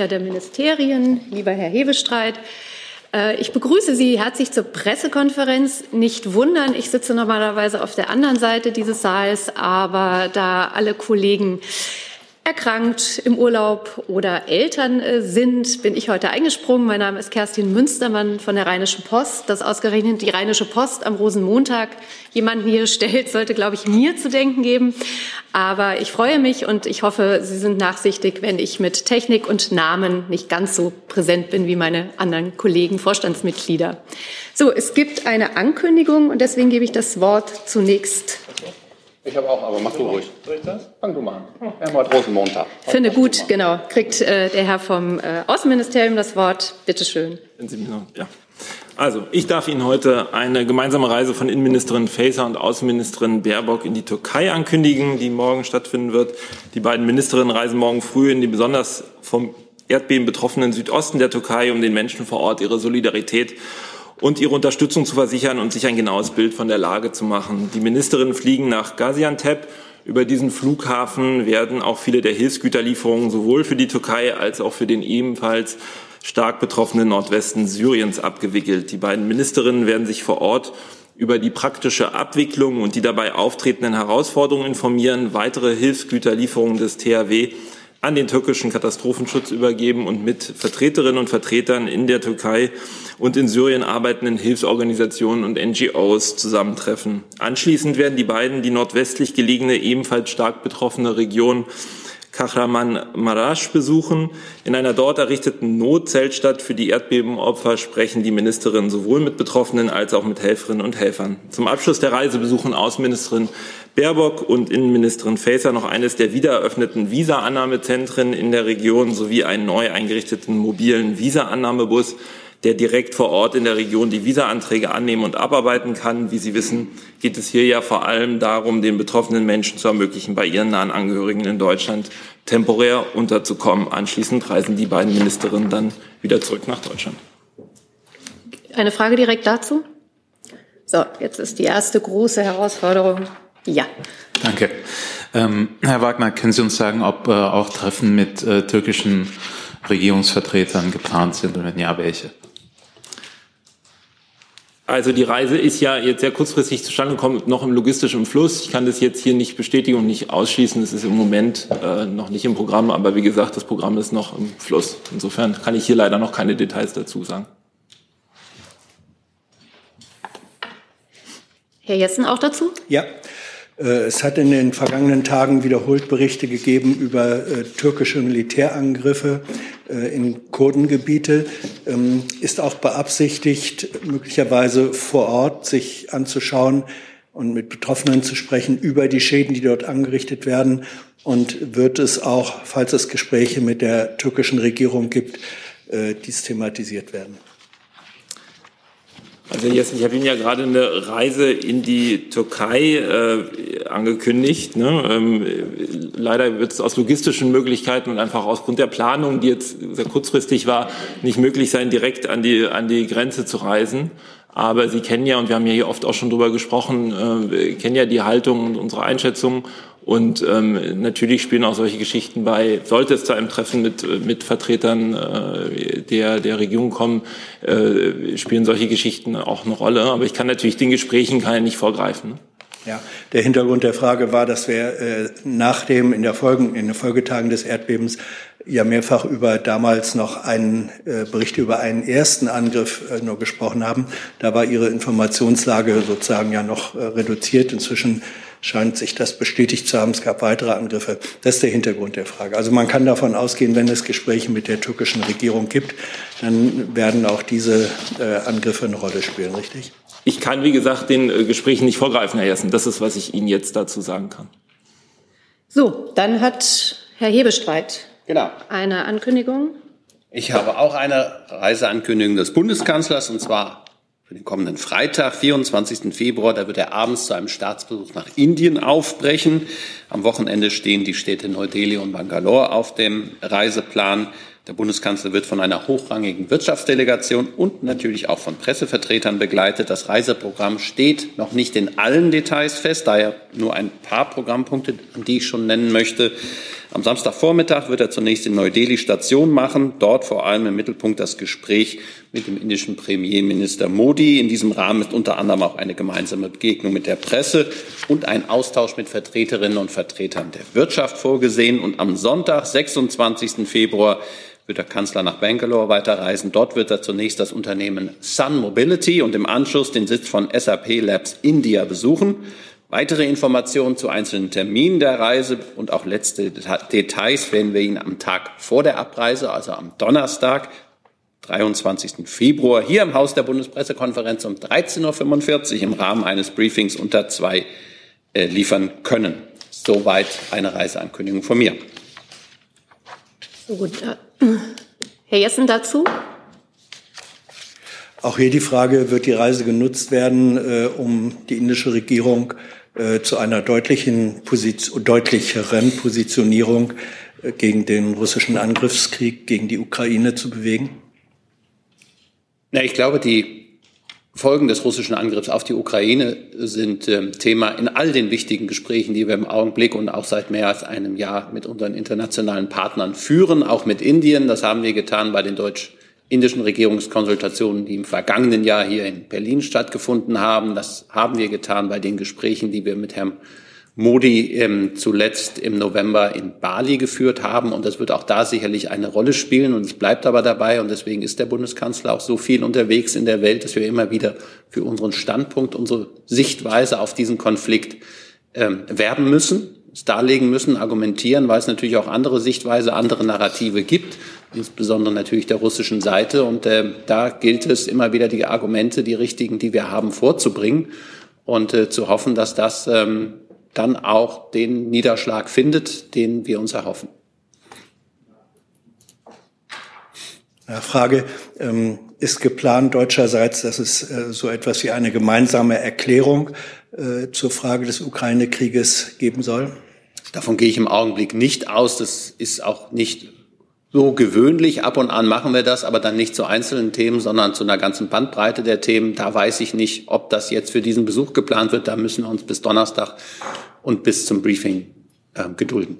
der Ministerien, lieber Herr Hebestreit. Äh, ich begrüße Sie herzlich zur Pressekonferenz. Nicht wundern, ich sitze normalerweise auf der anderen Seite dieses Saals, aber da alle Kollegen erkrankt, im Urlaub oder Eltern äh, sind, bin ich heute eingesprungen. Mein Name ist Kerstin Münstermann von der Rheinischen Post. Dass ausgerechnet die Rheinische Post am Rosenmontag jemanden hier stellt, sollte, glaube ich, mir zu denken geben. Aber ich freue mich und ich hoffe, Sie sind nachsichtig, wenn ich mit Technik und Namen nicht ganz so präsent bin wie meine anderen Kollegen, Vorstandsmitglieder. So, es gibt eine Ankündigung und deswegen gebe ich das Wort zunächst ich habe auch, aber mach du ruhig. Soll ich das? Fang du mal an. Wir haben heute Rosenmontag. Finde gut, genau. Kriegt äh, der Herr vom äh, Außenministerium das Wort. Bitte schön. Ja. Also, ich darf Ihnen heute eine gemeinsame Reise von Innenministerin Faeser und Außenministerin Baerbock in die Türkei ankündigen, die morgen stattfinden wird. Die beiden Ministerinnen reisen morgen früh in die besonders vom Erdbeben betroffenen Südosten der Türkei, um den Menschen vor Ort ihre Solidarität und ihre Unterstützung zu versichern und sich ein genaues Bild von der Lage zu machen. Die Ministerinnen fliegen nach Gaziantep. Über diesen Flughafen werden auch viele der Hilfsgüterlieferungen sowohl für die Türkei als auch für den ebenfalls stark betroffenen Nordwesten Syriens abgewickelt. Die beiden Ministerinnen werden sich vor Ort über die praktische Abwicklung und die dabei auftretenden Herausforderungen informieren. Weitere Hilfsgüterlieferungen des THW an den türkischen Katastrophenschutz übergeben und mit Vertreterinnen und Vertretern in der Türkei und in Syrien arbeitenden Hilfsorganisationen und NGOs zusammentreffen. Anschließend werden die beiden die nordwestlich gelegene, ebenfalls stark betroffene Region Kahramanmaraş besuchen. In einer dort errichteten Notzeltstadt für die Erdbebenopfer sprechen die Ministerinnen sowohl mit Betroffenen als auch mit Helferinnen und Helfern. Zum Abschluss der Reise besuchen Außenministerin Baerbock und Innenministerin Faeser noch eines der wiedereröffneten Visa-Annahmezentren in der Region sowie einen neu eingerichteten mobilen Visa-Annahmebus, der direkt vor Ort in der Region die Visa-Anträge annehmen und abarbeiten kann. Wie Sie wissen, geht es hier ja vor allem darum, den betroffenen Menschen zu ermöglichen, bei ihren nahen Angehörigen in Deutschland temporär unterzukommen. Anschließend reisen die beiden Ministerinnen dann wieder zurück nach Deutschland. Eine Frage direkt dazu? So, jetzt ist die erste große Herausforderung ja. Danke. Ähm, Herr Wagner, können Sie uns sagen, ob äh, auch Treffen mit äh, türkischen Regierungsvertretern geplant sind und wenn ja, welche? Also die Reise ist ja jetzt sehr kurzfristig zustande gekommen, noch im logistischen Fluss. Ich kann das jetzt hier nicht bestätigen und nicht ausschließen. Es ist im Moment äh, noch nicht im Programm, aber wie gesagt, das Programm ist noch im Fluss. Insofern kann ich hier leider noch keine Details dazu sagen. Herr Jessen auch dazu? Ja, es hat in den vergangenen Tagen wiederholt Berichte gegeben über äh, türkische Militärangriffe äh, in Kurdengebiete. Ähm, ist auch beabsichtigt, möglicherweise vor Ort sich anzuschauen und mit Betroffenen zu sprechen über die Schäden, die dort angerichtet werden. Und wird es auch, falls es Gespräche mit der türkischen Regierung gibt, äh, dies thematisiert werden? Also jetzt, ich habe Ihnen ja gerade eine Reise in die Türkei äh, angekündigt. Ne? Ähm, leider wird es aus logistischen Möglichkeiten und einfach aus Grund der Planung, die jetzt sehr kurzfristig war, nicht möglich sein, direkt an die, an die Grenze zu reisen. Aber Sie kennen ja, und wir haben ja hier oft auch schon drüber gesprochen, äh, kennen ja die Haltung und unsere Einschätzung. Und ähm, natürlich spielen auch solche Geschichten bei, sollte es zu einem Treffen mit, mit Vertretern äh, der, der Regierung kommen, äh, spielen solche Geschichten auch eine Rolle. Aber ich kann natürlich den Gesprächen ja nicht vorgreifen. Ne? Ja, der Hintergrund der Frage war, dass wir äh, nach dem in der Folgen in den Folgetagen des Erdbebens ja mehrfach über damals noch einen äh, Bericht über einen ersten Angriff äh, nur gesprochen haben. Da war Ihre Informationslage sozusagen ja noch äh, reduziert. Inzwischen scheint sich das bestätigt zu haben. Es gab weitere Angriffe. Das ist der Hintergrund der Frage. Also man kann davon ausgehen, wenn es Gespräche mit der türkischen Regierung gibt, dann werden auch diese äh, Angriffe eine Rolle spielen, richtig? Ich kann, wie gesagt, den äh, Gesprächen nicht vorgreifen, Herr Jessen. Das ist, was ich Ihnen jetzt dazu sagen kann. So, dann hat Herr Hebestreit genau. eine Ankündigung. Ich habe auch eine Reiseankündigung des Bundeskanzlers, und zwar für den kommenden Freitag, 24. Februar. Da wird er abends zu einem Staatsbesuch nach Indien aufbrechen. Am Wochenende stehen die Städte Neu-Delhi und Bangalore auf dem Reiseplan. Der Bundeskanzler wird von einer hochrangigen Wirtschaftsdelegation und natürlich auch von Pressevertretern begleitet. Das Reiseprogramm steht noch nicht in allen Details fest, daher nur ein paar Programmpunkte, die ich schon nennen möchte. Am Samstagvormittag wird er zunächst in Neu-Delhi Station machen, dort vor allem im Mittelpunkt das Gespräch mit dem indischen Premierminister Modi. In diesem Rahmen ist unter anderem auch eine gemeinsame Begegnung mit der Presse und ein Austausch mit Vertreterinnen und Vertretern der Wirtschaft vorgesehen. Und am Sonntag, 26. Februar, wird der Kanzler nach Bangalore weiterreisen. Dort wird er zunächst das Unternehmen Sun Mobility und im Anschluss den Sitz von SAP Labs India besuchen. Weitere Informationen zu einzelnen Terminen der Reise und auch letzte Details werden wir Ihnen am Tag vor der Abreise, also am Donnerstag, 23. Februar, hier im Haus der Bundespressekonferenz um 13.45 Uhr im Rahmen eines Briefings unter zwei äh, liefern können. Soweit eine Reiseankündigung von mir. So gut. Herr Jessen dazu? Auch hier die Frage, wird die Reise genutzt werden, äh, um die indische Regierung äh, zu einer deutlichen Position, deutlicheren Positionierung äh, gegen den russischen Angriffskrieg gegen die Ukraine zu bewegen? Na, ich glaube, die Folgen des russischen Angriffs auf die Ukraine sind ähm, Thema in all den wichtigen Gesprächen, die wir im Augenblick und auch seit mehr als einem Jahr mit unseren internationalen Partnern führen, auch mit Indien. Das haben wir getan bei den deutsch-indischen Regierungskonsultationen, die im vergangenen Jahr hier in Berlin stattgefunden haben. Das haben wir getan bei den Gesprächen, die wir mit Herrn Modi ähm, zuletzt im November in Bali geführt haben. Und das wird auch da sicherlich eine Rolle spielen. Und es bleibt aber dabei. Und deswegen ist der Bundeskanzler auch so viel unterwegs in der Welt, dass wir immer wieder für unseren Standpunkt, unsere Sichtweise auf diesen Konflikt ähm, werben müssen, es darlegen müssen, argumentieren, weil es natürlich auch andere Sichtweise, andere Narrative gibt, insbesondere natürlich der russischen Seite. Und äh, da gilt es immer wieder die Argumente, die richtigen, die wir haben, vorzubringen und äh, zu hoffen, dass das ähm, dann auch den Niederschlag findet, den wir uns erhoffen. Frage, ähm, ist geplant deutscherseits, dass es äh, so etwas wie eine gemeinsame Erklärung äh, zur Frage des Ukraine-Krieges geben soll? Davon gehe ich im Augenblick nicht aus. Das ist auch nicht so gewöhnlich. Ab und an machen wir das, aber dann nicht zu einzelnen Themen, sondern zu einer ganzen Bandbreite der Themen. Da weiß ich nicht, ob das jetzt für diesen Besuch geplant wird. Da müssen wir uns bis Donnerstag und bis zum Briefing äh, gedulden.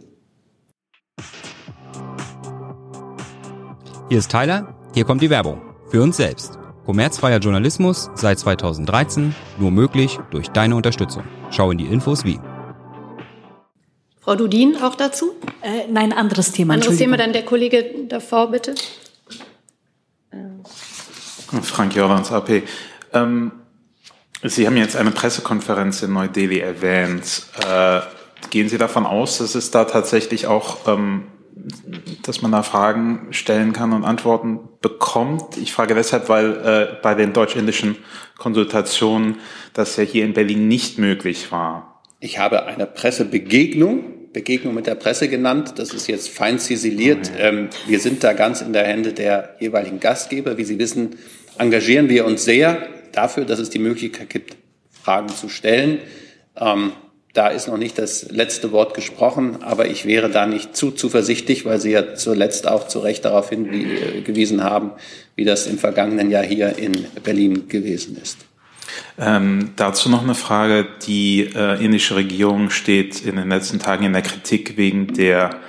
Hier ist Tyler, hier kommt die Werbung. Für uns selbst. Kommerzfreier Journalismus seit 2013, nur möglich durch deine Unterstützung. Schau in die Infos wie. Frau Dudin auch dazu? Äh, nein, anderes Thema. Anderes Thema, dann der Kollege davor, bitte. Frank Jordans, AP. Ähm, Sie haben jetzt eine Pressekonferenz in Neu-Delhi erwähnt. Äh, gehen Sie davon aus, dass es da tatsächlich auch, ähm, dass man da Fragen stellen kann und Antworten bekommt? Ich frage deshalb, weil äh, bei den deutsch-indischen Konsultationen das ja hier in Berlin nicht möglich war. Ich habe eine Pressebegegnung Begegnung mit der Presse genannt. Das ist jetzt fein ziseliert. Oh ähm, wir sind da ganz in der Hände der jeweiligen Gastgeber. Wie Sie wissen, engagieren wir uns sehr dafür, dass es die Möglichkeit gibt, Fragen zu stellen. Ähm, da ist noch nicht das letzte Wort gesprochen, aber ich wäre da nicht zu zuversichtlich, weil Sie ja zuletzt auch zu Recht darauf hingewiesen haben, wie das im vergangenen Jahr hier in Berlin gewesen ist. Ähm, dazu noch eine Frage. Die äh, indische Regierung steht in den letzten Tagen in der Kritik wegen der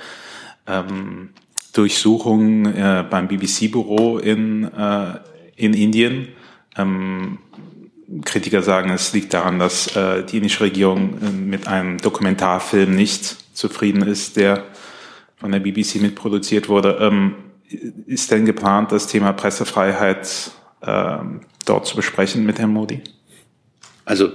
ähm, Durchsuchung äh, beim BBC-Büro in, äh, in Indien. Ähm, Kritiker sagen, es liegt daran, dass äh, die indische Regierung äh, mit einem Dokumentarfilm nicht zufrieden ist, der von der BBC mitproduziert wurde. Ähm, ist denn geplant, das Thema Pressefreiheit äh, dort zu besprechen mit Herrn Modi? Also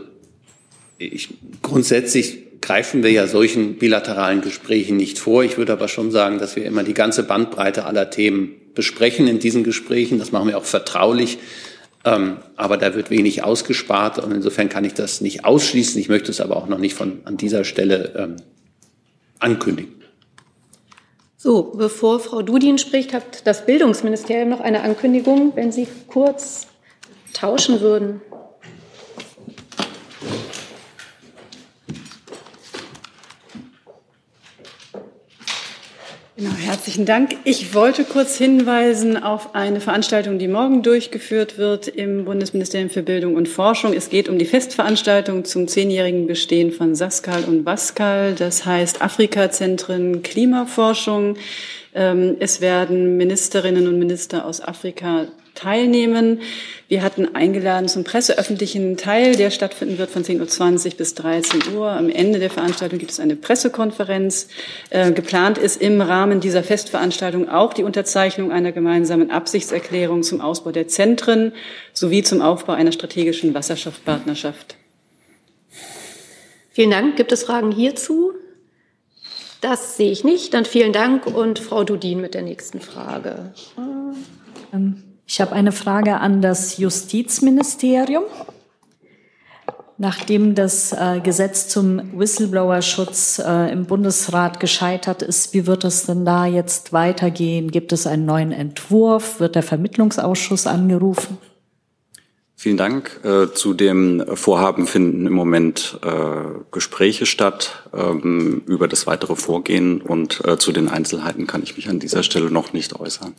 ich, grundsätzlich greifen wir ja solchen bilateralen Gesprächen nicht vor. Ich würde aber schon sagen, dass wir immer die ganze Bandbreite aller Themen besprechen in diesen Gesprächen. Das machen wir auch vertraulich. Ähm, aber da wird wenig ausgespart und insofern kann ich das nicht ausschließen. Ich möchte es aber auch noch nicht von an dieser Stelle ähm, ankündigen. So, bevor Frau Dudin spricht, hat das Bildungsministerium noch eine Ankündigung, wenn Sie kurz tauschen würden. Genau, herzlichen Dank. Ich wollte kurz hinweisen auf eine Veranstaltung, die morgen durchgeführt wird im Bundesministerium für Bildung und Forschung. Es geht um die Festveranstaltung zum zehnjährigen Bestehen von Saskal und Baskal. Das heißt Afrika-Zentren Klimaforschung. Ähm, es werden Ministerinnen und Minister aus Afrika teilnehmen. Wir hatten eingeladen zum presseöffentlichen Teil, der stattfinden wird von 10.20 Uhr bis 13 Uhr. Am Ende der Veranstaltung gibt es eine Pressekonferenz. Äh, geplant ist im Rahmen dieser Festveranstaltung auch die Unterzeichnung einer gemeinsamen Absichtserklärung zum Ausbau der Zentren sowie zum Aufbau einer strategischen Wasserstoffpartnerschaft. Vielen Dank. Gibt es Fragen hierzu? Das sehe ich nicht. Dann vielen Dank und Frau Dudin mit der nächsten Frage. Ähm. Ich habe eine Frage an das Justizministerium. Nachdem das äh, Gesetz zum Whistleblower-Schutz äh, im Bundesrat gescheitert ist, wie wird es denn da jetzt weitergehen? Gibt es einen neuen Entwurf? Wird der Vermittlungsausschuss angerufen? Vielen Dank. Äh, zu dem Vorhaben finden im Moment Gespräche statt ähm, über das weitere Vorgehen und zu den Einzelheiten kann ich mich an dieser Stelle noch nicht äußern.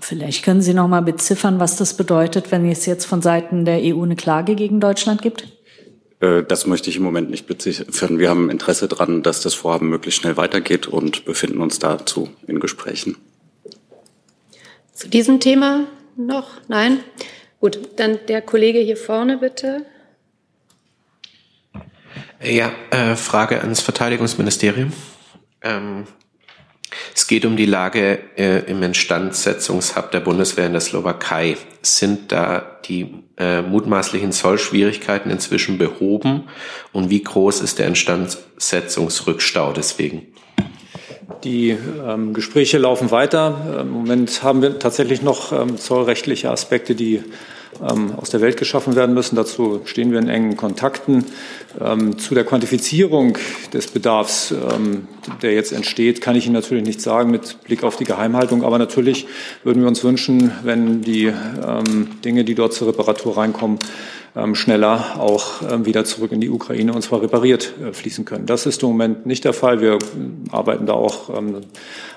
Vielleicht können Sie noch mal beziffern, was das bedeutet, wenn es jetzt von Seiten der EU eine Klage gegen Deutschland gibt? Äh, das möchte ich im Moment nicht beziffern. Wir haben Interesse daran, dass das Vorhaben möglichst schnell weitergeht und befinden uns dazu in Gesprächen. Zu diesem Thema noch? Nein? Gut, dann der Kollege hier vorne bitte. Ja, äh, Frage ans Verteidigungsministerium. Ähm, es geht um die Lage äh, im Instandsetzungshub der Bundeswehr in der Slowakei. Sind da die äh, mutmaßlichen Zollschwierigkeiten inzwischen behoben und wie groß ist der Instandsetzungsrückstau deswegen? Die ähm, Gespräche laufen weiter. Im Moment haben wir tatsächlich noch ähm, zollrechtliche Aspekte, die aus der Welt geschaffen werden müssen. Dazu stehen wir in engen Kontakten. Ähm, zu der Quantifizierung des Bedarfs, ähm, der jetzt entsteht, kann ich Ihnen natürlich nicht sagen mit Blick auf die Geheimhaltung. Aber natürlich würden wir uns wünschen, wenn die Dinge, die dort zur Reparatur reinkommen, schneller auch wieder zurück in die Ukraine und zwar repariert äh, fließen können. Das ist im Moment nicht der Fall. Wir arbeiten da auch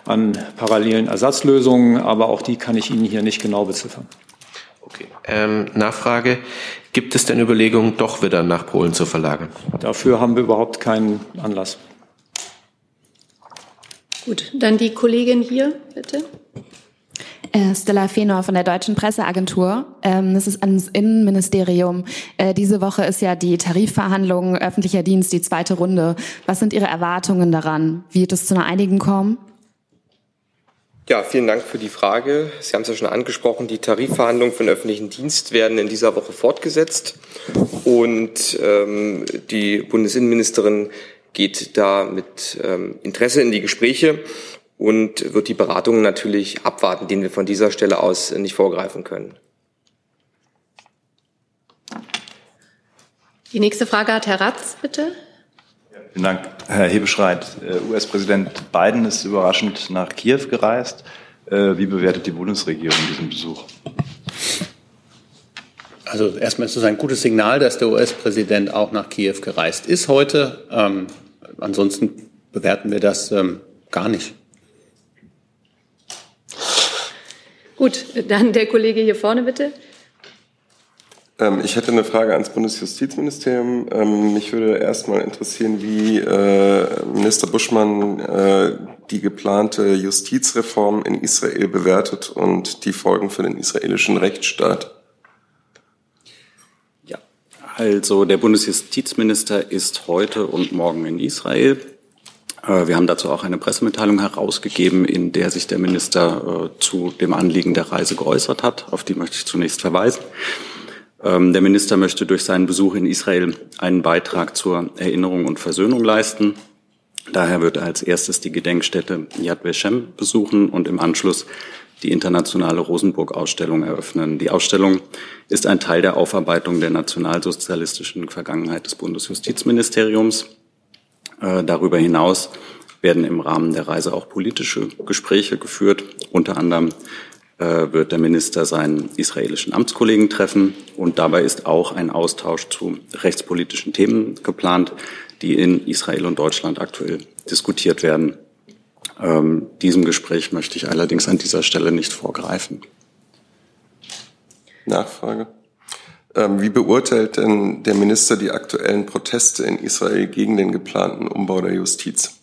an parallelen Ersatzlösungen, aber auch die kann ich Ihnen hier nicht genau beziffern. Okay. Ähm, Nachfrage. Gibt es denn Überlegungen, doch wieder nach Polen zu verlagern? Dafür haben wir überhaupt keinen Anlass. Gut, dann die Kollegin hier, bitte. Äh, Stella Fenor von der Deutschen Presseagentur. Ähm, das ist ans Innenministerium. Äh, diese Woche ist ja die Tarifverhandlung öffentlicher Dienst, die zweite Runde. Was sind Ihre Erwartungen daran? Wird es zu einer Einigung kommen? Ja, vielen Dank für die Frage. Sie haben es ja schon angesprochen, die Tarifverhandlungen für den öffentlichen Dienst werden in dieser Woche fortgesetzt. Und ähm, die Bundesinnenministerin geht da mit ähm, Interesse in die Gespräche und wird die Beratungen natürlich abwarten, denen wir von dieser Stelle aus nicht vorgreifen können. Die nächste Frage hat Herr Ratz, bitte. Vielen Dank, Herr Hebestreit. Äh, US-Präsident Biden ist überraschend nach Kiew gereist. Äh, wie bewertet die Bundesregierung diesen Besuch? Also erstmal ist es ein gutes Signal, dass der US-Präsident auch nach Kiew gereist ist heute. Ähm, ansonsten bewerten wir das ähm, gar nicht. Gut, dann der Kollege hier vorne bitte. Ähm, ich hätte eine Frage ans Bundesjustizministerium. Ähm, mich würde erstmal interessieren, wie äh, Minister Buschmann äh, die geplante Justizreform in Israel bewertet und die Folgen für den israelischen Rechtsstaat. Ja, also der Bundesjustizminister ist heute und morgen in Israel. Äh, wir haben dazu auch eine Pressemitteilung herausgegeben, in der sich der Minister zu dem Anliegen der Reise geäußert hat. Auf die möchte ich zunächst verweisen. Ähm, der Minister möchte durch seinen Besuch in Israel einen Beitrag zur Erinnerung und Versöhnung leisten. Daher wird er als erstes die Gedenkstätte Yad Vashem besuchen und im Anschluss die internationale Rosenburg-Ausstellung eröffnen. Die Ausstellung ist ein Teil der Aufarbeitung der nationalsozialistischen Vergangenheit des Bundesjustizministeriums. Äh, darüber hinaus werden im Rahmen der Reise auch politische Gespräche geführt, unter anderem wird der Minister seinen israelischen Amtskollegen treffen. Und dabei ist auch ein Austausch zu rechtspolitischen Themen geplant, die in Israel und Deutschland aktuell diskutiert werden. Ähm, diesem Gespräch möchte ich allerdings an dieser Stelle nicht vorgreifen. Nachfrage. Ähm, wie beurteilt denn der Minister die aktuellen Proteste in Israel gegen den geplanten Umbau der Justiz?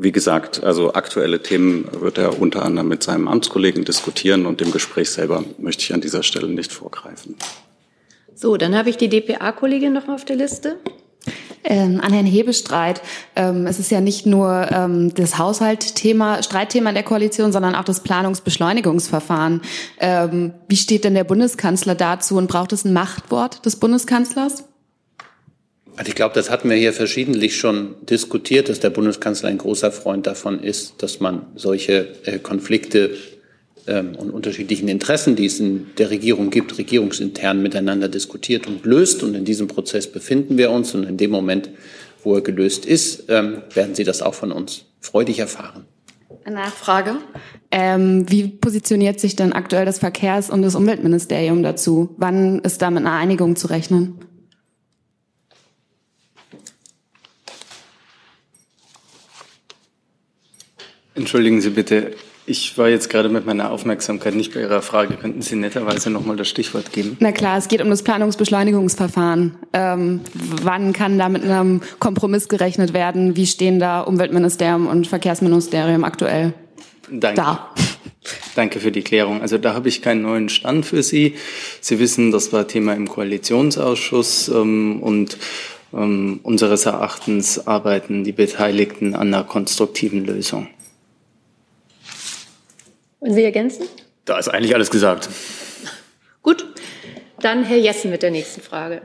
Wie gesagt, also aktuelle Themen wird er unter anderem mit seinem Amtskollegen diskutieren und dem Gespräch selber möchte ich an dieser Stelle nicht vorgreifen. So, dann habe ich die DPA-Kollegin noch auf der Liste. Ähm, an Herrn Hebestreit. Ähm, es ist ja nicht nur ähm, das Haushaltthema, Streitthema der Koalition, sondern auch das Planungsbeschleunigungsverfahren. Ähm, wie steht denn der Bundeskanzler dazu und braucht es ein Machtwort des Bundeskanzlers? Also ich glaube, das hatten wir hier verschiedentlich schon diskutiert, dass der Bundeskanzler ein großer Freund davon ist, dass man solche äh, Konflikte ähm, und unterschiedlichen Interessen, die es in der Regierung gibt, regierungsintern miteinander diskutiert und löst. Und in diesem Prozess befinden wir uns. Und in dem Moment, wo er gelöst ist, ähm, werden Sie das auch von uns freudig erfahren. Eine Nachfrage. Ähm, wie positioniert sich denn aktuell das Verkehrs- und das Umweltministerium dazu? Wann ist da mit einer Einigung zu rechnen? Entschuldigen Sie bitte, ich war jetzt gerade mit meiner Aufmerksamkeit nicht bei Ihrer Frage. Könnten Sie netterweise noch mal das Stichwort geben? Na klar, es geht um das Planungsbeschleunigungsverfahren. Ähm, wann kann da mit einem Kompromiss gerechnet werden? Wie stehen da Umweltministerium und Verkehrsministerium aktuell Danke. da? Danke für die Klärung. Also da habe ich keinen neuen Stand für Sie. Sie wissen, das war Thema im Koalitionsausschuss ähm, und ähm, unseres Erachtens arbeiten die Beteiligten an einer konstruktiven Lösung. Wollen Sie ergänzen? Da ist eigentlich alles gesagt. Gut, dann Herr Jessen mit der nächsten Frage.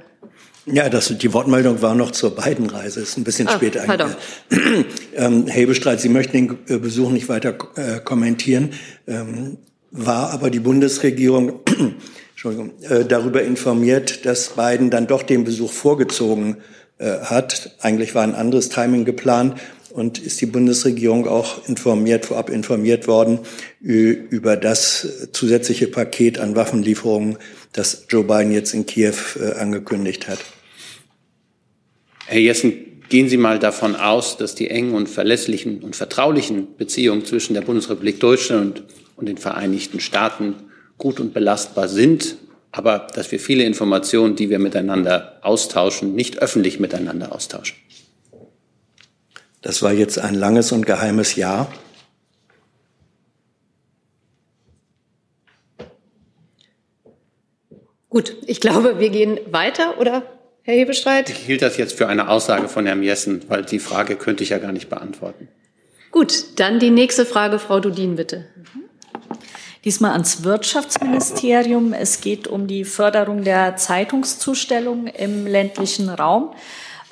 Ja, das, die Wortmeldung war noch zur beiden Reise, ist ein bisschen Ah, spät pardon. eigentlich. ähm, Herr Hebestreit, Sie möchten den äh, Besuch nicht weiter äh, kommentieren. Ähm, war aber die Bundesregierung Entschuldigung, äh, darüber informiert, dass Biden dann doch den Besuch vorgezogen äh, hat. Eigentlich war ein anderes Timing geplant. Und ist die Bundesregierung auch informiert, vorab informiert worden über das zusätzliche Paket an Waffenlieferungen, das Joe Biden jetzt in Kiew äh, angekündigt hat? Herr Jessen, gehen Sie mal davon aus, dass die engen und verlässlichen und vertraulichen Beziehungen zwischen der Bundesrepublik Deutschland und den Vereinigten Staaten gut und belastbar sind, aber dass wir viele Informationen, die wir miteinander austauschen, nicht öffentlich miteinander austauschen. Das war jetzt ein langes und geheimes Ja. Gut, ich glaube, wir gehen weiter, oder Herr Hebestreit? Ich hielt das jetzt für eine Aussage von Herrn Jessen, weil die Frage könnte ich ja gar nicht beantworten. Gut, dann die nächste Frage, Frau Dudin, bitte. Diesmal ans Wirtschaftsministerium. Es geht um die Förderung der Zeitungszustellung im ländlichen Raum.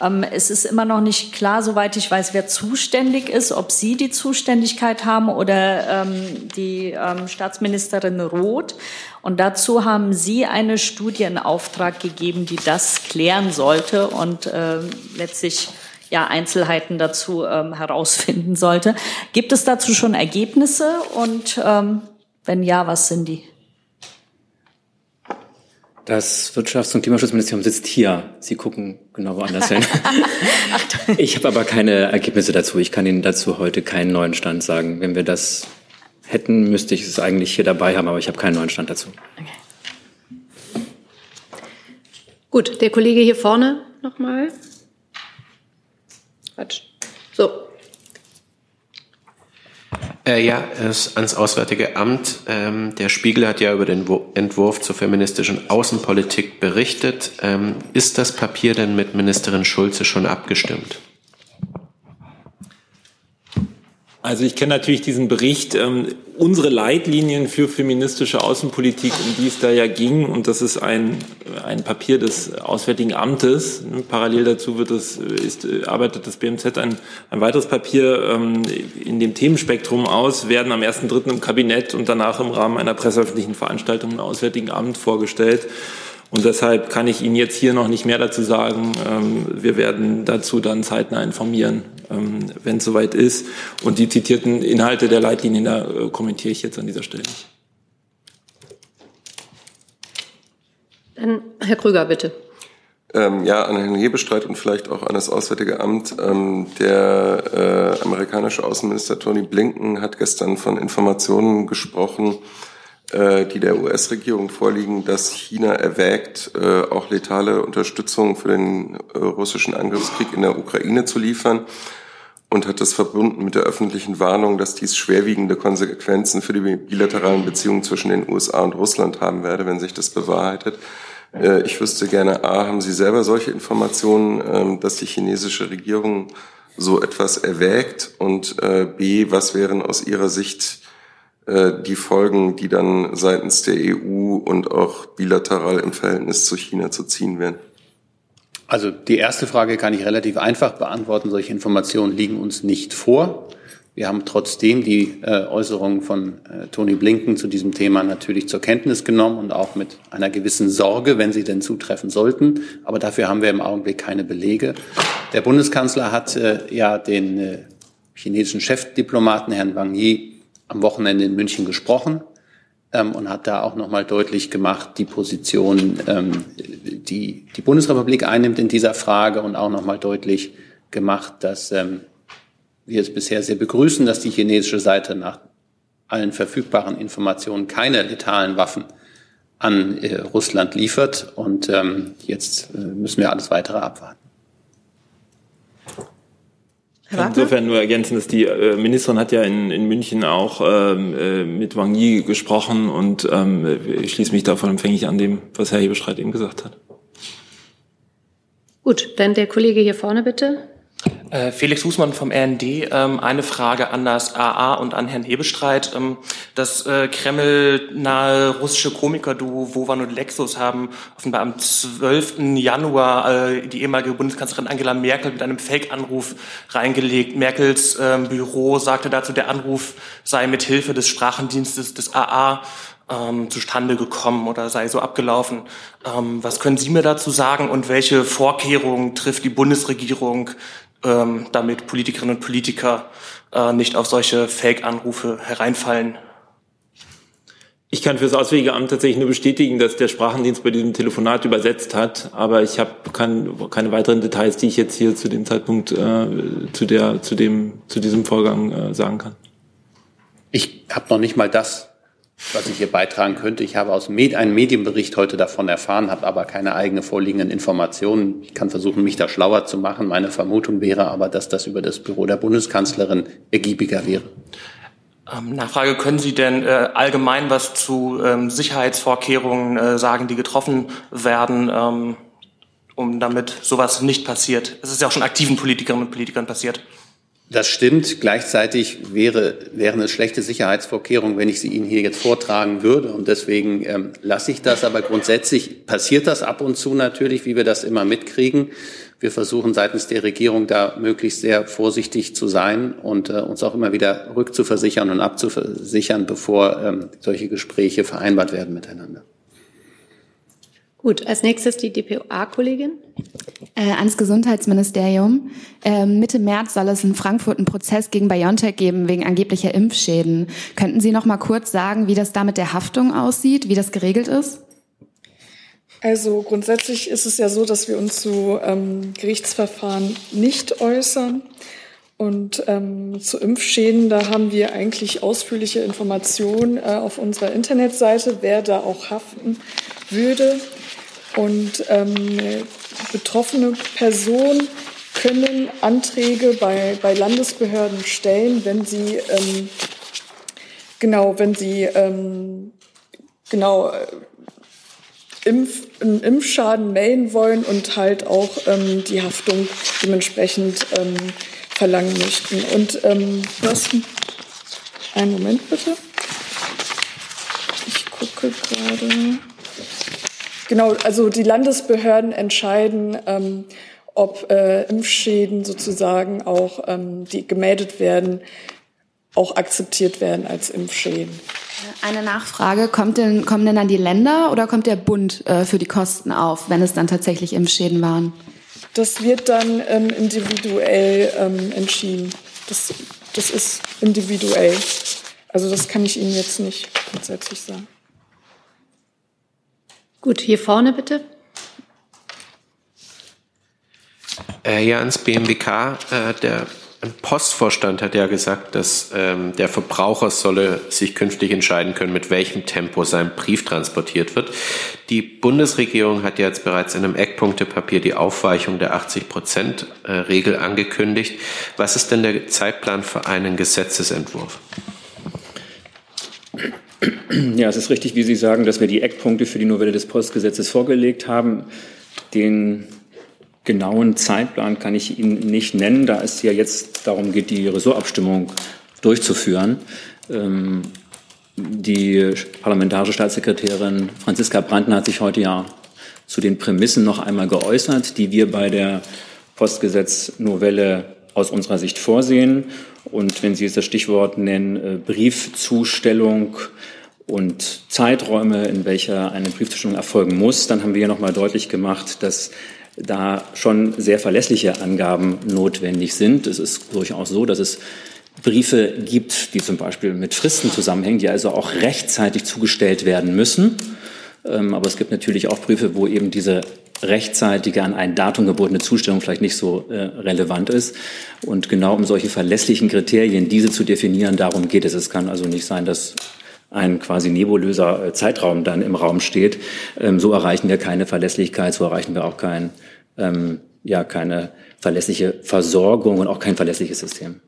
Ähm, Es ist immer noch nicht klar, soweit ich weiß, wer zuständig ist, ob Sie die Zuständigkeit haben oder ähm, die ähm, Staatsministerin Roth. Und dazu haben Sie eine Studie in Auftrag gegeben, die das klären sollte und ähm, letztlich ja, Einzelheiten dazu ähm, herausfinden sollte. Gibt es dazu schon Ergebnisse und ähm, wenn ja, was sind die? Das Wirtschafts- und Klimaschutzministerium sitzt hier. Sie gucken genau woanders hin. ich habe aber keine Ergebnisse dazu. Ich kann Ihnen dazu heute keinen neuen Stand sagen. Wenn wir das hätten, müsste ich es eigentlich hier dabei haben, aber ich habe keinen neuen Stand dazu. Gut, der Kollege hier vorne nochmal. Quatsch. So, Äh, ja, ans Auswärtige Amt. Ähm, der Spiegel hat ja über den Entwurf zur feministischen Außenpolitik berichtet. Ähm, ist das Papier denn mit Ministerin Schulze schon abgestimmt? Also ich kenne natürlich diesen Bericht. Ähm, unsere Leitlinien für feministische Außenpolitik, um die es da ja ging, und das ist ein, ein Papier des Auswärtigen Amtes. Parallel dazu wird es, ist, arbeitet das BMZ ein, ein weiteres Papier ähm, in dem Themenspektrum aus, werden am 1.3. im Kabinett und danach im Rahmen einer presseöffentlichen Veranstaltung im Auswärtigen Amt vorgestellt. Und deshalb kann ich Ihnen jetzt hier noch nicht mehr dazu sagen. Ähm, Wir werden dazu dann zeitnah informieren, ähm, wenn es soweit ist. Und die zitierten Inhalte der Leitlinien, da äh, kommentiere ich jetzt an dieser Stelle nicht. Dann Herr Krüger, bitte. Ähm, ja, an Herrn Hebestreit und vielleicht auch an das Auswärtige Amt. Ähm, der äh, amerikanische Außenminister Tony Blinken hat gestern von Informationen gesprochen, äh, die der US-Regierung vorliegen, dass China erwägt, äh, auch letale Unterstützung für den äh, russischen Angriffskrieg in der Ukraine zu liefern und hat das verbunden mit der öffentlichen Warnung, dass dies schwerwiegende Konsequenzen für die bilateralen Beziehungen zwischen den USA und Russland haben werde, wenn sich das bewahrheitet. Äh, ich wüsste gerne, a, haben Sie selber solche Informationen, ähm, dass die chinesische Regierung so etwas erwägt? Und äh, b, was wären aus Ihrer Sicht äh, die Folgen, die dann seitens der EU und auch bilateral im Verhältnis zu China zu ziehen wären? Also die erste Frage kann ich relativ einfach beantworten. Solche Informationen liegen uns nicht vor. Wir haben trotzdem die äh, Äußerungen von äh, Tony Blinken zu diesem Thema natürlich zur Kenntnis genommen und auch mit einer gewissen Sorge, wenn sie denn zutreffen sollten. Aber dafür haben wir im Augenblick keine Belege. Der Bundeskanzler hat äh, ja den äh, chinesischen Chefdiplomaten Herrn Wang Yi am Wochenende in München gesprochen ähm, und hat da auch nochmal deutlich gemacht, die Position, ähm, die die Bundesrepublik einnimmt in dieser Frage und auch nochmal deutlich gemacht, dass ähm, wir es bisher sehr begrüßen, dass die chinesische Seite nach allen verfügbaren Informationen keine letalen Waffen an äh, Russland liefert. Und ähm, jetzt äh, müssen wir alles weitere abwarten. Insofern nur ergänzen, dass die äh, Ministerin hat ja in, in München auch ähm, äh, mit Wang Yi gesprochen und ähm, ich schließe mich davon empfänglich an dem, was Herr Hebestreit eben gesagt hat. Gut, dann der Kollege hier vorne bitte. Äh, Felix Husmann vom RND. Ähm, eine Frage an das AA und an Herrn Hebestreit. Ähm, das äh, Kreml-nahe russische Komiker-Duo Wovan und Lexus haben offenbar am 12. Januar äh, die ehemalige Bundeskanzlerin Angela Merkel mit einem Fake-Anruf reingelegt. Merkels ähm, Büro sagte dazu, der Anruf sei mit Hilfe des Sprachendienstes des AA zustande gekommen oder sei so abgelaufen. Was können Sie mir dazu sagen und welche Vorkehrungen trifft die Bundesregierung, ähm, damit Politikerinnen und Politiker äh, nicht auf solche Fake-Anrufe hereinfallen? Ich kann für das Auswärtige Amt tatsächlich nur bestätigen, dass der Sprachendienst bei diesem Telefonat übersetzt hat, aber ich habe kein, keine weiteren Details, die ich jetzt hier zu dem Zeitpunkt äh, zu der zu dem zu diesem Vorgang äh, sagen kann. Ich habe noch nicht mal das was ich hier beitragen könnte. Ich habe aus Med einem Medienbericht heute davon erfahren, habe aber keine eigene vorliegenden Informationen. Ich kann versuchen, mich da schlauer zu machen. Meine Vermutung wäre aber, dass das über das Büro der Bundeskanzlerin ergiebiger wäre. Ähm, Nachfrage, können Sie denn äh, allgemein was zu ähm, Sicherheitsvorkehrungen äh, sagen, die getroffen werden, ähm, um damit sowas nicht passiert? Es ist ja auch schon aktiven Politikerinnen und Politikern passiert. Das stimmt. Gleichzeitig wäre, wären es schlechte Sicherheitsvorkehrungen, wenn ich sie Ihnen hier jetzt vortragen würde. Und deswegen ähm, lasse ich das. Aber grundsätzlich passiert das ab und zu natürlich, wie wir das immer mitkriegen. Wir versuchen seitens der Regierung da möglichst sehr vorsichtig zu sein und äh, uns auch immer wieder rückzuversichern und abzuversichern, bevor ähm, solche Gespräche vereinbart werden miteinander. Gut, als nächstes die DPA-Kollegin. Äh, ans Gesundheitsministerium. Äh, Mitte März soll es in Frankfurt einen Prozess gegen BioNTech geben wegen angeblicher Impfschäden. Könnten Sie noch mal kurz sagen, wie das da mit der Haftung aussieht, wie das geregelt ist? Also grundsätzlich ist es ja so, dass wir uns zu ähm, Gerichtsverfahren nicht äußern. Und ähm, zu Impfschäden, da haben wir eigentlich ausführliche Informationen äh, auf unserer Internetseite, wer da auch haften würde. Und ähm, betroffene Personen können Anträge bei, bei Landesbehörden stellen, wenn sie ähm, genau, wenn sie ähm, genau äh, Impf, einen Impfschaden melden wollen und halt auch ähm, die Haftung dementsprechend ähm, verlangen möchten. Und ähm, was? Einen Moment bitte. Ich gucke gerade. Genau, also die Landesbehörden entscheiden, ähm, ob äh, Impfschäden sozusagen auch, ähm, die gemeldet werden, auch akzeptiert werden als Impfschäden. Eine Nachfrage, kommt denn, kommen denn dann die Länder oder kommt der Bund äh, für die Kosten auf, wenn es dann tatsächlich Impfschäden waren? Das wird dann ähm, individuell ähm, entschieden. Das, das ist individuell. Also das kann ich Ihnen jetzt nicht grundsätzlich sagen. Gut, hier vorne bitte. Äh, ja, ans BMWK. Äh, der Postvorstand hat ja gesagt, dass ähm, der Verbraucher solle sich künftig entscheiden können, mit welchem Tempo sein Brief transportiert wird. Die Bundesregierung hat ja jetzt bereits in einem Eckpunktepapier die Aufweichung der 80-Prozent-Regel angekündigt. Was ist denn der Zeitplan für einen Gesetzesentwurf? Ja, es ist richtig, wie Sie sagen, dass wir die Eckpunkte für die Novelle des Postgesetzes vorgelegt haben. Den genauen Zeitplan kann ich Ihnen nicht nennen, da es ja jetzt darum geht, die Ressortabstimmung durchzuführen. Ähm, die parlamentarische Staatssekretärin Franziska Brandner hat sich heute ja zu den Prämissen noch einmal geäußert, die wir bei der Postgesetznovelle aus unserer Sicht vorsehen. Und wenn Sie jetzt das Stichwort nennen, äh, Briefzustellung und Zeiträume, in welcher eine Briefzustellung erfolgen muss, dann haben wir ja noch mal deutlich gemacht, dass da schon sehr verlässliche Angaben notwendig sind. Es ist durchaus so, dass es Briefe gibt, die zum Beispiel mit Fristen zusammenhängen, die also auch rechtzeitig zugestellt werden müssen. Ähm, aber es gibt natürlich auch Briefe, wo eben diese rechtzeitige an ein Datum gebotene Zustellung vielleicht nicht so äh, relevant ist. Und genau um solche verlässlichen Kriterien, diese zu definieren, darum geht es. Es kann also nicht sein, dass ein quasi nebulöser äh, Zeitraum dann im Raum steht. Ähm, so erreichen wir keine Verlässlichkeit, so erreichen wir auch kein, ähm, ja, keine verlässliche Versorgung und auch kein verlässliches System.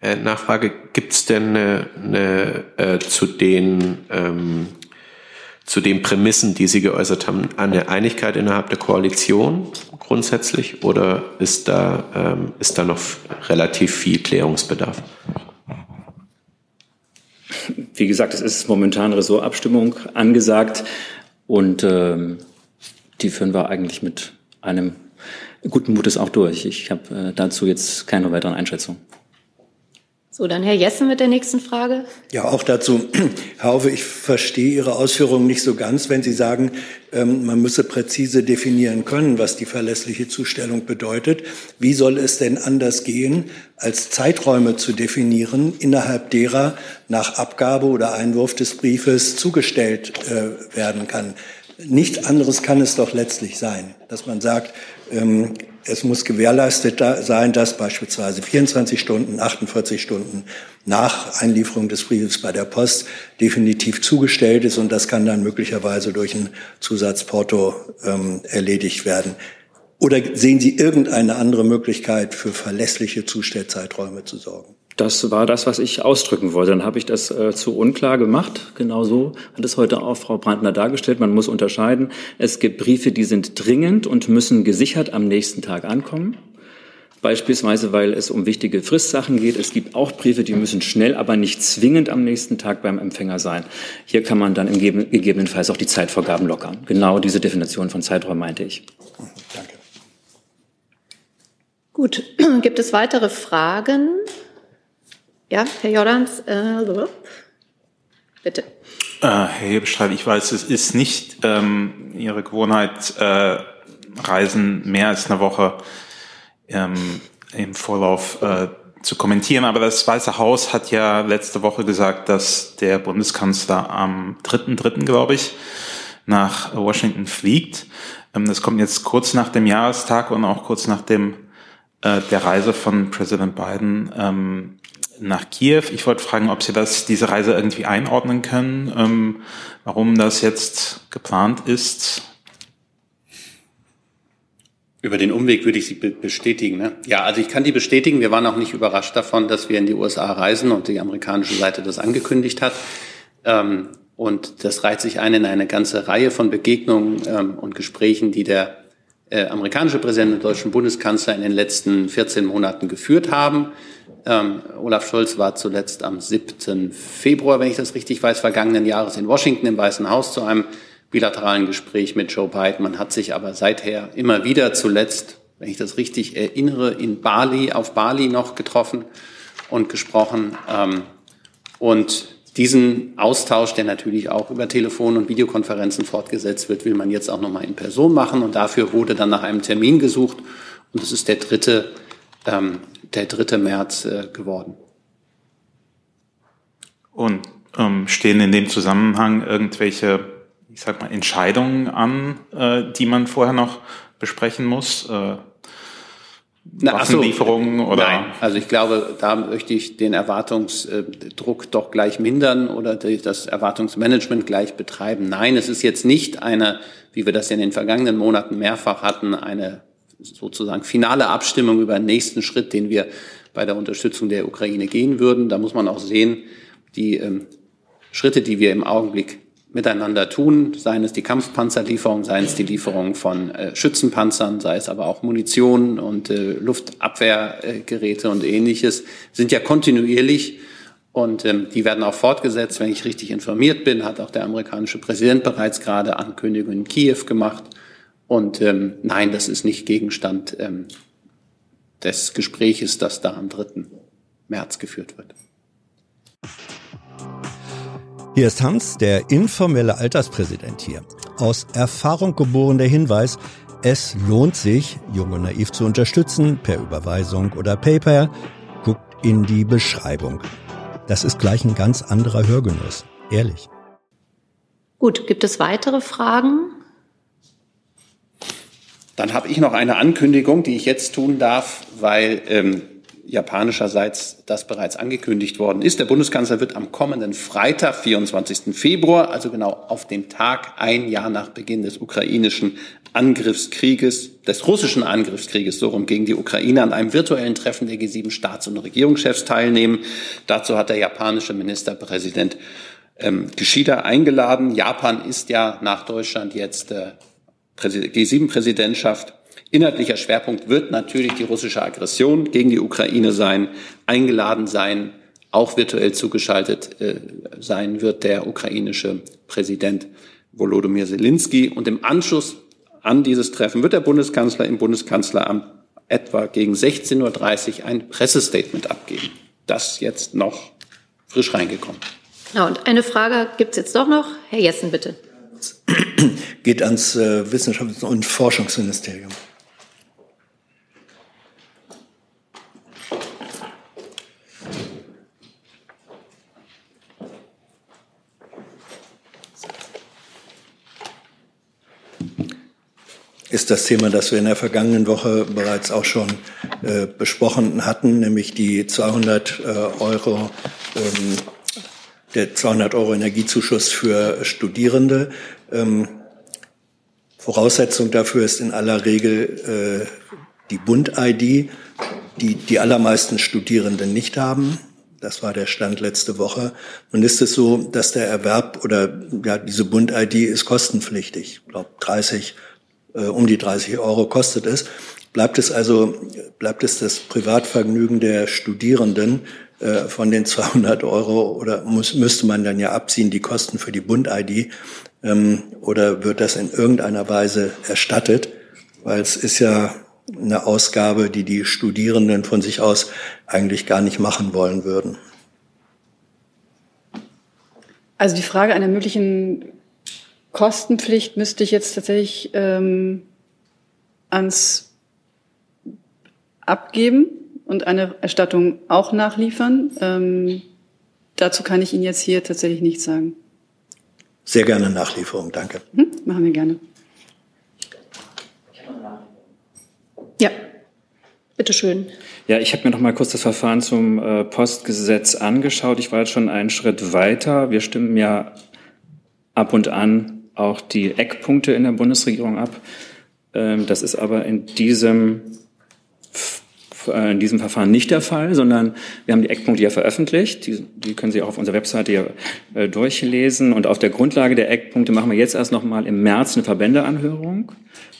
Äh, Nachfrage, gibt es denn eine, eine, äh, zu den ähm, zu den Prämissen, die Sie geäußert haben, eine Einigkeit innerhalb der Koalition grundsätzlich oder ist da, ähm, ist da noch relativ viel Klärungsbedarf? Wie gesagt, es ist momentan Ressortabstimmung angesagt und ähm, die führen wir eigentlich mit einem guten Mutes auch durch. Ich habe äh, dazu jetzt keine weiteren Einschätzungen. So, dann Herr Jessen mit der nächsten Frage. Ja, auch dazu, Herr Haufe, ich verstehe Ihre Ausführungen nicht so ganz, wenn Sie sagen, ähm, man müsse präzise definieren können, was die verlässliche Zustellung bedeutet. Wie soll es denn anders gehen, als Zeiträume zu definieren, innerhalb derer nach Abgabe oder Einwurf des Briefes zugestellt äh, werden kann? Nichts anderes kann es doch letztlich sein, dass man sagt, ähm, es muss gewährleistet sein, dass beispielsweise 24 Stunden, 48 Stunden nach Einlieferung des Briefes bei der Post definitiv zugestellt ist und das kann dann möglicherweise durch ein Zusatzporto ähm, erledigt werden. Oder sehen Sie irgendeine andere Möglichkeit, für verlässliche Zustellzeiträume zu sorgen? Das war das, was ich ausdrücken wollte. Dann habe ich das äh, zu unklar gemacht. Genau so hat es heute auch Frau Brandner dargestellt. Man muss unterscheiden. Es gibt Briefe, die sind dringend und müssen gesichert am nächsten Tag ankommen. Beispielsweise, weil es um wichtige Fristsachen geht. Es gibt auch Briefe, die müssen schnell, aber nicht zwingend am nächsten Tag beim Empfänger sein. Hier kann man dann im gegebenenfalls auch die Zeitvorgaben lockern. Genau diese Definition von Zeiträumen meinte ich. Danke. Gut, gibt es weitere Fragen? Ja, Herr Jordans, äh, bitte. Äh, Herr Hebestreit, ich weiß, es ist nicht ähm, Ihre Gewohnheit, äh, Reisen mehr als eine Woche ähm, im Vorlauf äh, zu kommentieren, aber das Weiße Haus hat ja letzte Woche gesagt, dass der Bundeskanzler am 3.3., glaube ich, nach Washington fliegt. Ähm, das kommt jetzt kurz nach dem Jahrestag und auch kurz nach dem äh, der Reise von Präsident Biden ähm, nach Kiew. Ich wollte fragen, ob Sie das, diese Reise irgendwie einordnen können, ähm, warum das jetzt geplant ist. Über den Umweg würde ich Sie bestätigen. Ne? Ja, also ich kann die bestätigen. Wir waren auch nicht überrascht davon, dass wir in die USA reisen und die amerikanische Seite das angekündigt hat. Ähm, und das reiht sich ein in eine ganze Reihe von Begegnungen ähm, und Gesprächen, die der äh, amerikanische Präsident und deutschen Bundeskanzler in den letzten 14 Monaten geführt haben. Ähm, Olaf Scholz war zuletzt am 7. Februar, wenn ich das richtig weiß, vergangenen Jahres in Washington im Weißen Haus zu einem bilateralen Gespräch mit Joe Biden. Man hat sich aber seither immer wieder zuletzt, wenn ich das richtig erinnere, in Bali, auf Bali noch getroffen und gesprochen. Ähm, und diesen Austausch, der natürlich auch über Telefon- und Videokonferenzen fortgesetzt wird, will man jetzt auch nochmal in Person machen. Und dafür wurde dann nach einem Termin gesucht. Und es ist der dritte ähm, der 3. März äh, geworden. Und ähm, stehen in dem Zusammenhang irgendwelche, ich sag mal, Entscheidungen an, äh, die man vorher noch besprechen muss? Äh, Na, Waffenlieferungen so, oder? Nein, also ich glaube, da möchte ich den Erwartungsdruck doch gleich mindern oder das Erwartungsmanagement gleich betreiben. Nein, es ist jetzt nicht eine, wie wir das in den vergangenen Monaten mehrfach hatten, eine sozusagen finale Abstimmung über den nächsten Schritt, den wir bei der Unterstützung der Ukraine gehen würden. Da muss man auch sehen, die ähm, Schritte, die wir im Augenblick miteinander tun, seien es die Kampfpanzerlieferung, seien es die Lieferung von äh, Schützenpanzern, sei es aber auch Munition und äh, Luftabwehrgeräte und ähnliches, sind ja kontinuierlich und ähm, die werden auch fortgesetzt. Wenn ich richtig informiert bin, hat auch der amerikanische Präsident bereits gerade Ankündigungen in Kiew gemacht. Und ähm, nein, das ist nicht Gegenstand ähm, des Gespräches, das da am 3. März geführt wird. Hier ist Hans, der informelle Alterspräsident hier. Aus Erfahrung geboren der Hinweis, es lohnt sich, Jung und Naiv zu unterstützen, per Überweisung oder PayPal. Guckt in die Beschreibung. Das ist gleich ein ganz anderer Hörgenuss. Ehrlich. Gut, gibt es weitere Fragen? Dann habe ich noch eine Ankündigung, die ich jetzt tun darf, weil ähm, japanischerseits das bereits angekündigt worden ist. Der Bundeskanzler wird am kommenden Freitag, 24. Februar, also genau auf den Tag, ein Jahr nach Beginn des ukrainischen Angriffskrieges, des russischen Angriffskrieges, so rum gegen die Ukraine, an einem virtuellen Treffen der G7 Staats- und Regierungschefs teilnehmen. Dazu hat der japanische Ministerpräsident ähm, Kishida eingeladen. Japan ist ja nach Deutschland jetzt äh, G7-Präsidentschaft Inhaltlicher Schwerpunkt wird natürlich die russische Aggression gegen die Ukraine sein, eingeladen sein, auch virtuell zugeschaltet äh, sein wird der ukrainische Präsident Volodymyr Zelensky. Und im Anschluss an dieses Treffen wird der Bundeskanzler im Bundeskanzleramt etwa gegen 16.30 Uhr ein Pressestatement abgeben. Das jetzt noch frisch reingekommen. Ja, und eine Frage gibt es jetzt doch noch. Herr Jessen, bitte. Geht ans äh, Wissenschafts- und Forschungsministerium. ist das Thema, das wir in der vergangenen Woche bereits auch schon äh, besprochen hatten, nämlich die 200 äh, Euro, ähm, der 200 Euro Energiezuschuss für Studierende. Ähm, Voraussetzung dafür ist in aller Regel äh, die Bund-ID, die die allermeisten Studierenden nicht haben. Das war der Stand letzte Woche. Nun ist es so, dass der Erwerb oder ja, diese Bund-ID ist kostenpflichtig. Ich glaube, 30 äh, um die 30 Euro kostet es. Bleibt es also, bleibt es das Privatvergnügen der Studierenden von den 200 Euro oder muss, müsste man dann ja abziehen die Kosten für die Bund-ID ähm, oder wird das in irgendeiner Weise erstattet? Weil es ist ja eine Ausgabe, die die Studierenden von sich aus eigentlich gar nicht machen wollen würden. Also die Frage einer möglichen Kostenpflicht müsste ich jetzt tatsächlich ähm, ans abgeben und eine Erstattung auch nachliefern. Ähm, dazu kann ich Ihnen jetzt hier tatsächlich nichts sagen. Sehr gerne Nachlieferung, danke. Hm, machen wir gerne. Ja, bitteschön. Ja, ich habe mir noch mal kurz das Verfahren zum äh, Postgesetz angeschaut. Ich war jetzt schon einen Schritt weiter. Wir stimmen ja ab und an auch die Eckpunkte in der Bundesregierung ab. Ähm, das ist aber in diesem, in diesem Verfahren nicht der Fall, sondern wir haben die Eckpunkte ja veröffentlicht. Die, die können Sie auch auf unserer Webseite ja äh, durchlesen. Und auf der Grundlage der Eckpunkte machen wir jetzt erst noch mal im März eine Verbändeanhörung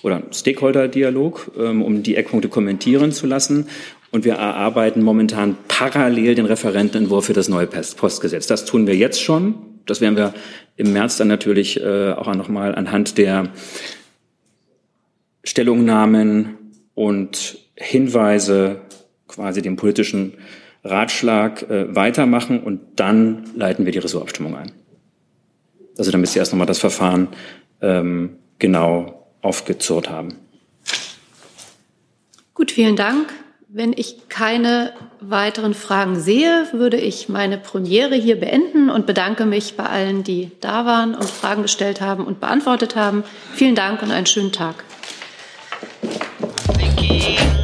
oder einen Stakeholder-Dialog, ähm, um die Eckpunkte kommentieren zu lassen. Und wir erarbeiten momentan parallel den Referentenentwurf für das neue Postgesetz. Das tun wir jetzt schon. Das werden wir im März dann natürlich äh, auch nochmal anhand der Stellungnahmen und Hinweise quasi dem politischen Ratschlag äh, weitermachen und dann leiten wir die Ressortabstimmung ein. Also damit Sie erst nochmal das Verfahren ähm, genau aufgezurrt haben. Gut, vielen Dank. Wenn ich keine weiteren Fragen sehe, würde ich meine Premiere hier beenden und bedanke mich bei allen, die da waren und Fragen gestellt haben und beantwortet haben. Vielen Dank und einen schönen Tag. Thank you.